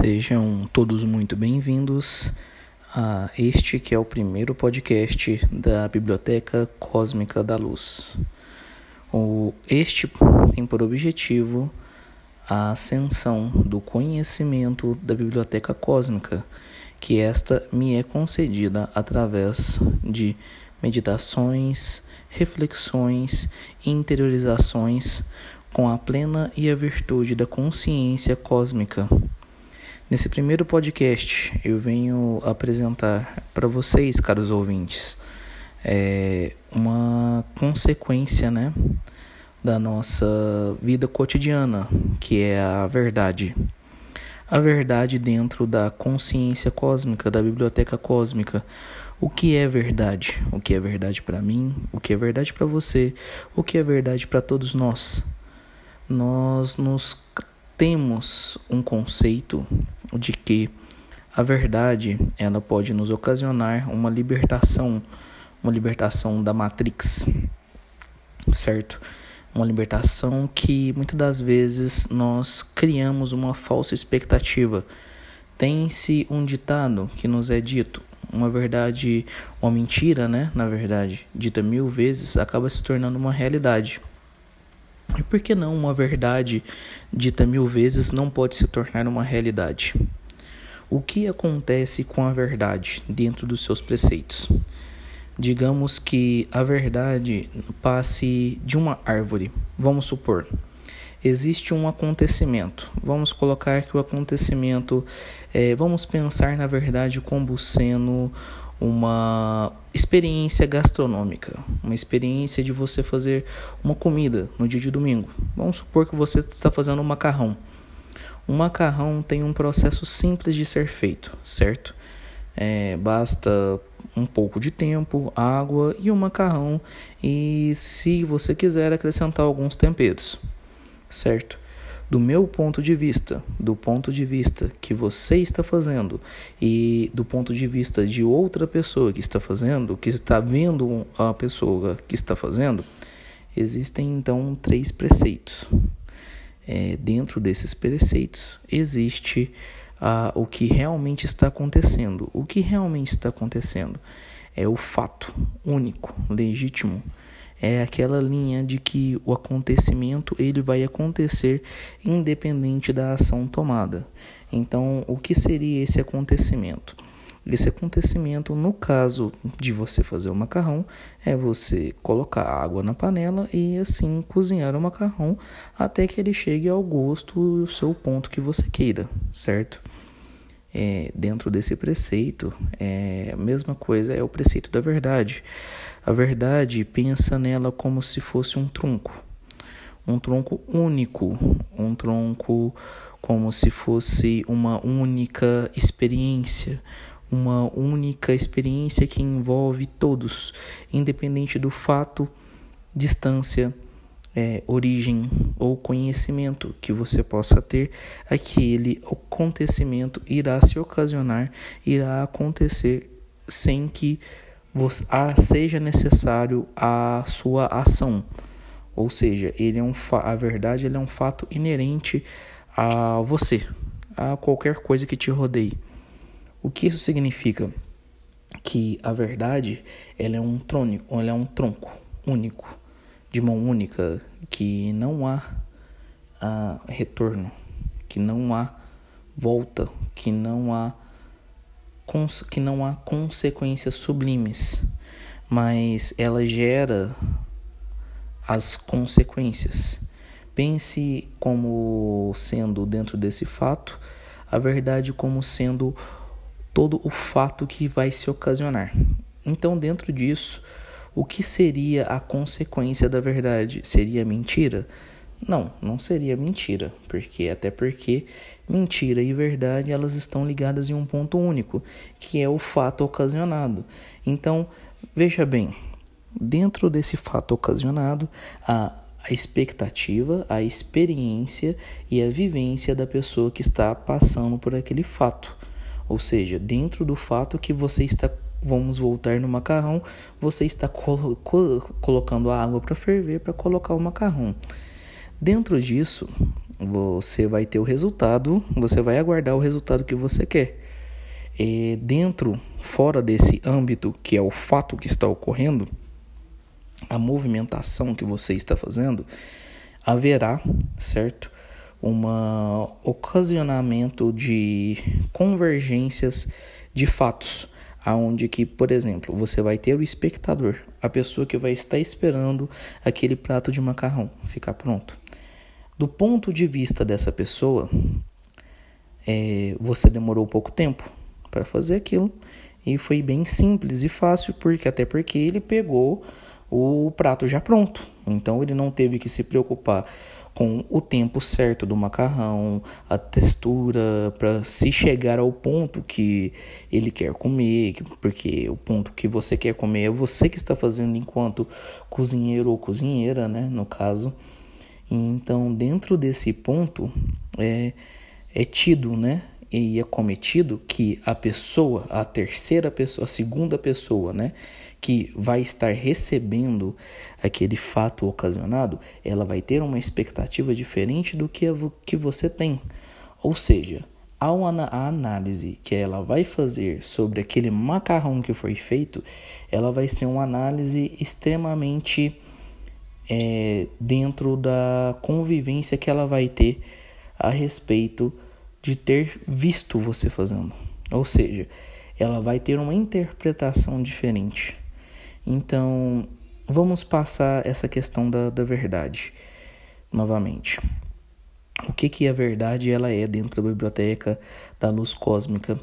Sejam todos muito bem-vindos a este que é o primeiro podcast da Biblioteca Cósmica da Luz. O, este tem por objetivo a ascensão do conhecimento da Biblioteca Cósmica, que esta me é concedida através de meditações, reflexões e interiorizações com a plena e a virtude da consciência cósmica Nesse primeiro podcast, eu venho apresentar para vocês, caros ouvintes, é uma consequência, né, da nossa vida cotidiana, que é a verdade. A verdade dentro da consciência cósmica, da biblioteca cósmica. O que é verdade? O que é verdade para mim? O que é verdade para você? O que é verdade para todos nós? Nós nos temos um conceito de que a verdade ela pode nos ocasionar uma libertação, uma libertação da matrix, certo? Uma libertação que muitas das vezes nós criamos uma falsa expectativa. Tem-se um ditado que nos é dito, uma verdade, uma mentira, né? Na verdade, dita mil vezes, acaba se tornando uma realidade. E por que não uma verdade dita mil vezes não pode se tornar uma realidade? O que acontece com a verdade dentro dos seus preceitos? Digamos que a verdade passe de uma árvore. Vamos supor, existe um acontecimento. Vamos colocar que o acontecimento, é, vamos pensar na verdade como sendo uma experiência gastronômica, uma experiência de você fazer uma comida no dia de domingo. Vamos supor que você está fazendo um macarrão. Um macarrão tem um processo simples de ser feito, certo? É, basta um pouco de tempo, água e o um macarrão, e se você quiser acrescentar alguns temperos, certo? Do meu ponto de vista, do ponto de vista que você está fazendo e do ponto de vista de outra pessoa que está fazendo, que está vendo a pessoa que está fazendo, existem então três preceitos. É, dentro desses preceitos existe ah, o que realmente está acontecendo. O que realmente está acontecendo é o fato único, legítimo é aquela linha de que o acontecimento ele vai acontecer independente da ação tomada. Então, o que seria esse acontecimento? Esse acontecimento, no caso de você fazer o macarrão, é você colocar água na panela e assim cozinhar o macarrão até que ele chegue ao gosto o seu ponto que você queira, certo? É, dentro desse preceito, é, a mesma coisa é o preceito da verdade. A verdade pensa nela como se fosse um tronco, um tronco único, um tronco como se fosse uma única experiência, uma única experiência que envolve todos, independente do fato, distância, é, origem ou conhecimento que você possa ter, aquele acontecimento irá se ocasionar, irá acontecer sem que seja necessário a sua ação. Ou seja, ele é um a verdade ele é um fato inerente a você, a qualquer coisa que te rodeie. O que isso significa? Que a verdade ela é um trônico, ela é um tronco único, de mão única, que não há, há retorno, que não há volta, que não há que não há consequências sublimes, mas ela gera as consequências. Pense como sendo dentro desse fato a verdade como sendo todo o fato que vai se ocasionar. Então, dentro disso, o que seria a consequência da verdade? Seria mentira? Não, não seria mentira, porque até porque mentira e verdade elas estão ligadas em um ponto único, que é o fato ocasionado. Então, veja bem, dentro desse fato ocasionado, a a expectativa, a experiência e a vivência da pessoa que está passando por aquele fato. Ou seja, dentro do fato que você está vamos voltar no macarrão, você está colo colocando a água para ferver para colocar o macarrão. Dentro disso, você vai ter o resultado, você vai aguardar o resultado que você quer. E dentro, fora desse âmbito que é o fato que está ocorrendo, a movimentação que você está fazendo, haverá, certo? Um ocasionamento de convergências de fatos, aonde que, por exemplo, você vai ter o espectador, a pessoa que vai estar esperando aquele prato de macarrão ficar pronto. Do ponto de vista dessa pessoa, é, você demorou pouco tempo para fazer aquilo e foi bem simples e fácil, porque até porque ele pegou o prato já pronto. Então ele não teve que se preocupar com o tempo certo do macarrão, a textura, para se chegar ao ponto que ele quer comer, porque o ponto que você quer comer é você que está fazendo enquanto cozinheiro ou cozinheira, né, no caso. Então, dentro desse ponto, é, é tido, né? E é cometido que a pessoa, a terceira pessoa, a segunda pessoa, né? Que vai estar recebendo aquele fato ocasionado, ela vai ter uma expectativa diferente do que, a, que você tem. Ou seja, ao a análise que ela vai fazer sobre aquele macarrão que foi feito, ela vai ser uma análise extremamente é, dentro da convivência que ela vai ter a respeito de ter visto você fazendo. Ou seja, ela vai ter uma interpretação diferente. Então, vamos passar essa questão da, da verdade novamente. O que, que a verdade ela é dentro da biblioteca da luz cósmica?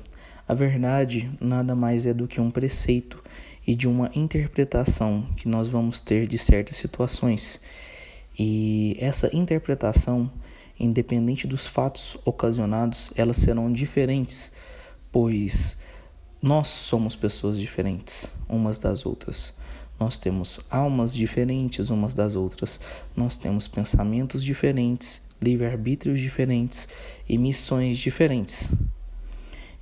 A verdade nada mais é do que um preceito e de uma interpretação que nós vamos ter de certas situações. E essa interpretação, independente dos fatos ocasionados, elas serão diferentes, pois nós somos pessoas diferentes umas das outras. Nós temos almas diferentes umas das outras, nós temos pensamentos diferentes, livre-arbítrios diferentes e missões diferentes.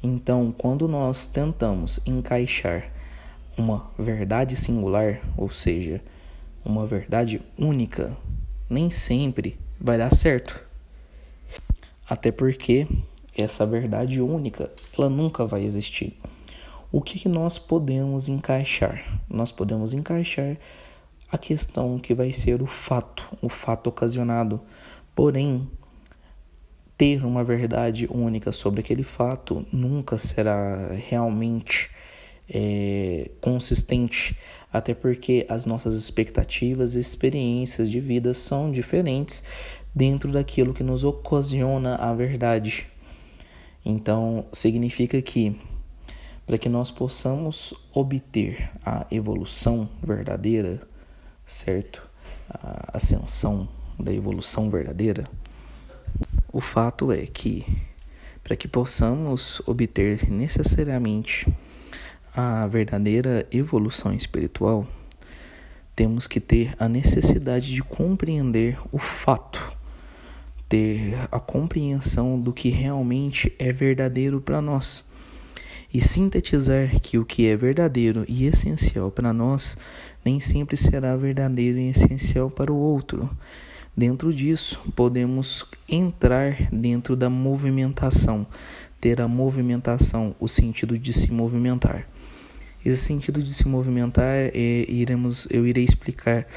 Então, quando nós tentamos encaixar uma verdade singular, ou seja, uma verdade única, nem sempre vai dar certo. Até porque essa verdade única, ela nunca vai existir. O que, que nós podemos encaixar? Nós podemos encaixar a questão que vai ser o fato, o fato ocasionado. Porém, ter uma verdade única sobre aquele fato nunca será realmente é, consistente, até porque as nossas expectativas e experiências de vida são diferentes dentro daquilo que nos ocasiona a verdade. Então, significa que para que nós possamos obter a evolução verdadeira, certo? A ascensão da evolução verdadeira, o fato é que para que possamos obter necessariamente a verdadeira evolução espiritual, temos que ter a necessidade de compreender o fato, ter a compreensão do que realmente é verdadeiro para nós e sintetizar que o que é verdadeiro e essencial para nós nem sempre será verdadeiro e essencial para o outro. Dentro disso, podemos entrar dentro da movimentação, ter a movimentação, o sentido de se movimentar. Esse sentido de se movimentar, é, iremos, eu irei explicar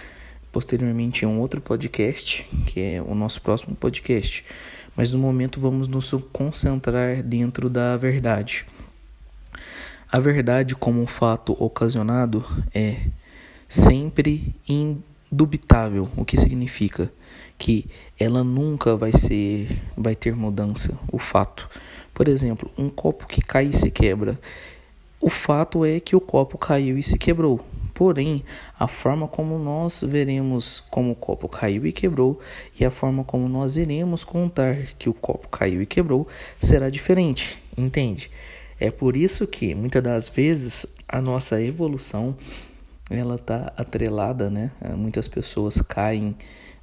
posteriormente um outro podcast, que é o nosso próximo podcast. Mas no momento vamos nos concentrar dentro da verdade. A verdade, como um fato ocasionado, é sempre indubitável, o que significa que ela nunca vai ser, vai ter mudança, o fato. Por exemplo, um copo que cai e se quebra, o fato é que o copo caiu e se quebrou. Porém, a forma como nós veremos como o copo caiu e quebrou e a forma como nós iremos contar que o copo caiu e quebrou será diferente, entende? É por isso que muitas das vezes a nossa evolução ela está atrelada, né? Muitas pessoas caem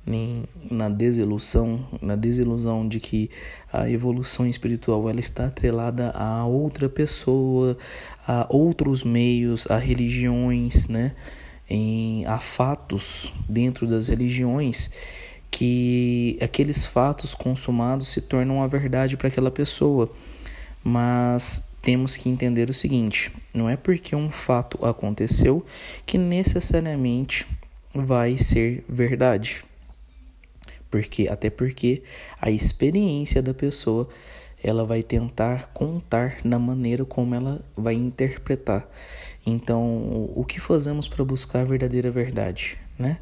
na desilusão, na desilusão de que a evolução espiritual ela está atrelada a outra pessoa, a outros meios, a religiões, né? Em, a fatos dentro das religiões que aqueles fatos consumados se tornam a verdade para aquela pessoa. Mas temos que entender o seguinte: não é porque um fato aconteceu que necessariamente vai ser verdade. Porque até porque a experiência da pessoa ela vai tentar contar na maneira como ela vai interpretar. Então, o que fazemos para buscar a verdadeira verdade, né?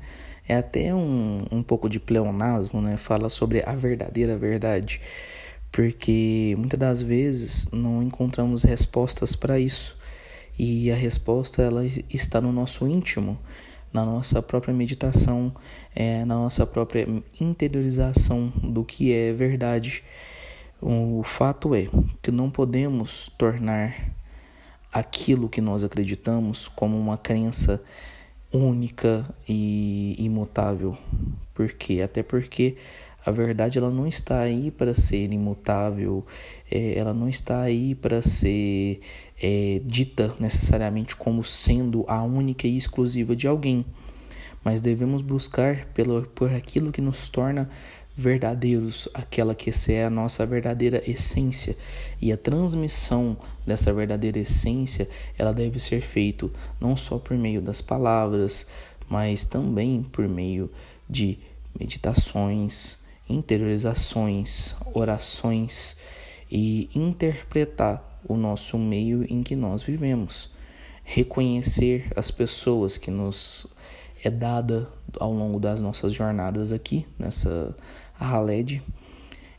É até um, um pouco de pleonasmo, né? Fala sobre a verdadeira verdade, porque muitas das vezes não encontramos respostas para isso. E a resposta ela está no nosso íntimo, na nossa própria meditação, é, na nossa própria interiorização do que é verdade. O fato é que não podemos tornar aquilo que nós acreditamos como uma crença única e imutável. Por quê? Até porque a verdade ela não está aí para ser imutável, é, ela não está aí para ser é, dita necessariamente como sendo a única e exclusiva de alguém, mas devemos buscar pelo, por aquilo que nos torna verdadeiros, aquela que é a nossa verdadeira essência. E a transmissão dessa verdadeira essência, ela deve ser feita não só por meio das palavras, mas também por meio de meditações, interiorizações, orações e interpretar o nosso meio em que nós vivemos. Reconhecer as pessoas que nos é dada ao longo das nossas jornadas aqui nessa Haled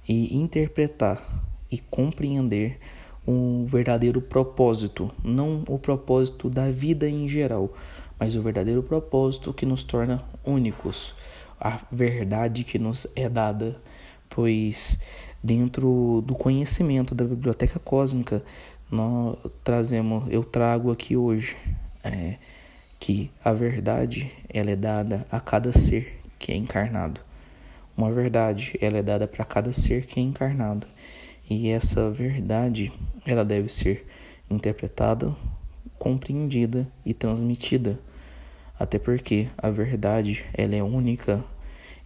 e interpretar e compreender o verdadeiro propósito, não o propósito da vida em geral, mas o verdadeiro propósito que nos torna únicos, a verdade que nos é dada, pois dentro do conhecimento da biblioteca cósmica nós trazemos, eu trago aqui hoje é, que a verdade ela é dada a cada ser que é encarnado. Uma verdade, ela é dada para cada ser que é encarnado. E essa verdade, ela deve ser interpretada, compreendida e transmitida. Até porque a verdade, ela é única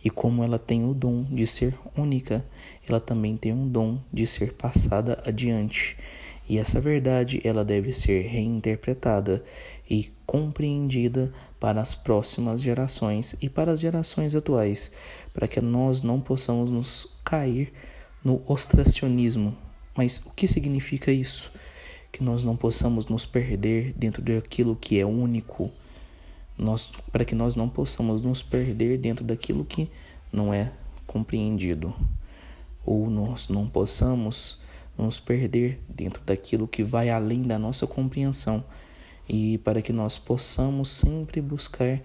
e como ela tem o dom de ser única, ela também tem um dom de ser passada adiante. E essa verdade, ela deve ser reinterpretada e compreendida para as próximas gerações e para as gerações atuais, para que nós não possamos nos cair no ostracionismo. Mas o que significa isso? Que nós não possamos nos perder dentro daquilo que é único, nós, para que nós não possamos nos perder dentro daquilo que não é compreendido, ou nós não possamos nos perder dentro daquilo que vai além da nossa compreensão e para que nós possamos sempre buscar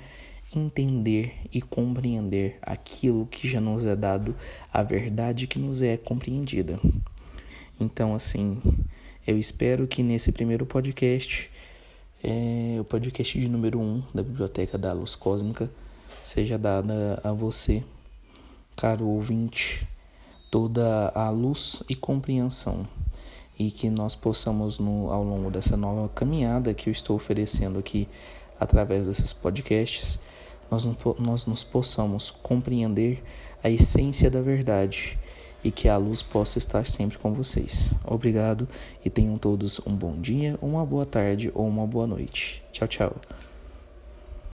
entender e compreender aquilo que já nos é dado, a verdade que nos é compreendida. Então, assim, eu espero que nesse primeiro podcast, é, o podcast de número 1 um da Biblioteca da Luz Cósmica, seja dada a você, caro ouvinte, toda a luz e compreensão e que nós possamos, no, ao longo dessa nova caminhada que eu estou oferecendo aqui através desses podcasts, nós, nós nos possamos compreender a essência da verdade e que a luz possa estar sempre com vocês. Obrigado e tenham todos um bom dia, uma boa tarde ou uma boa noite. Tchau, tchau.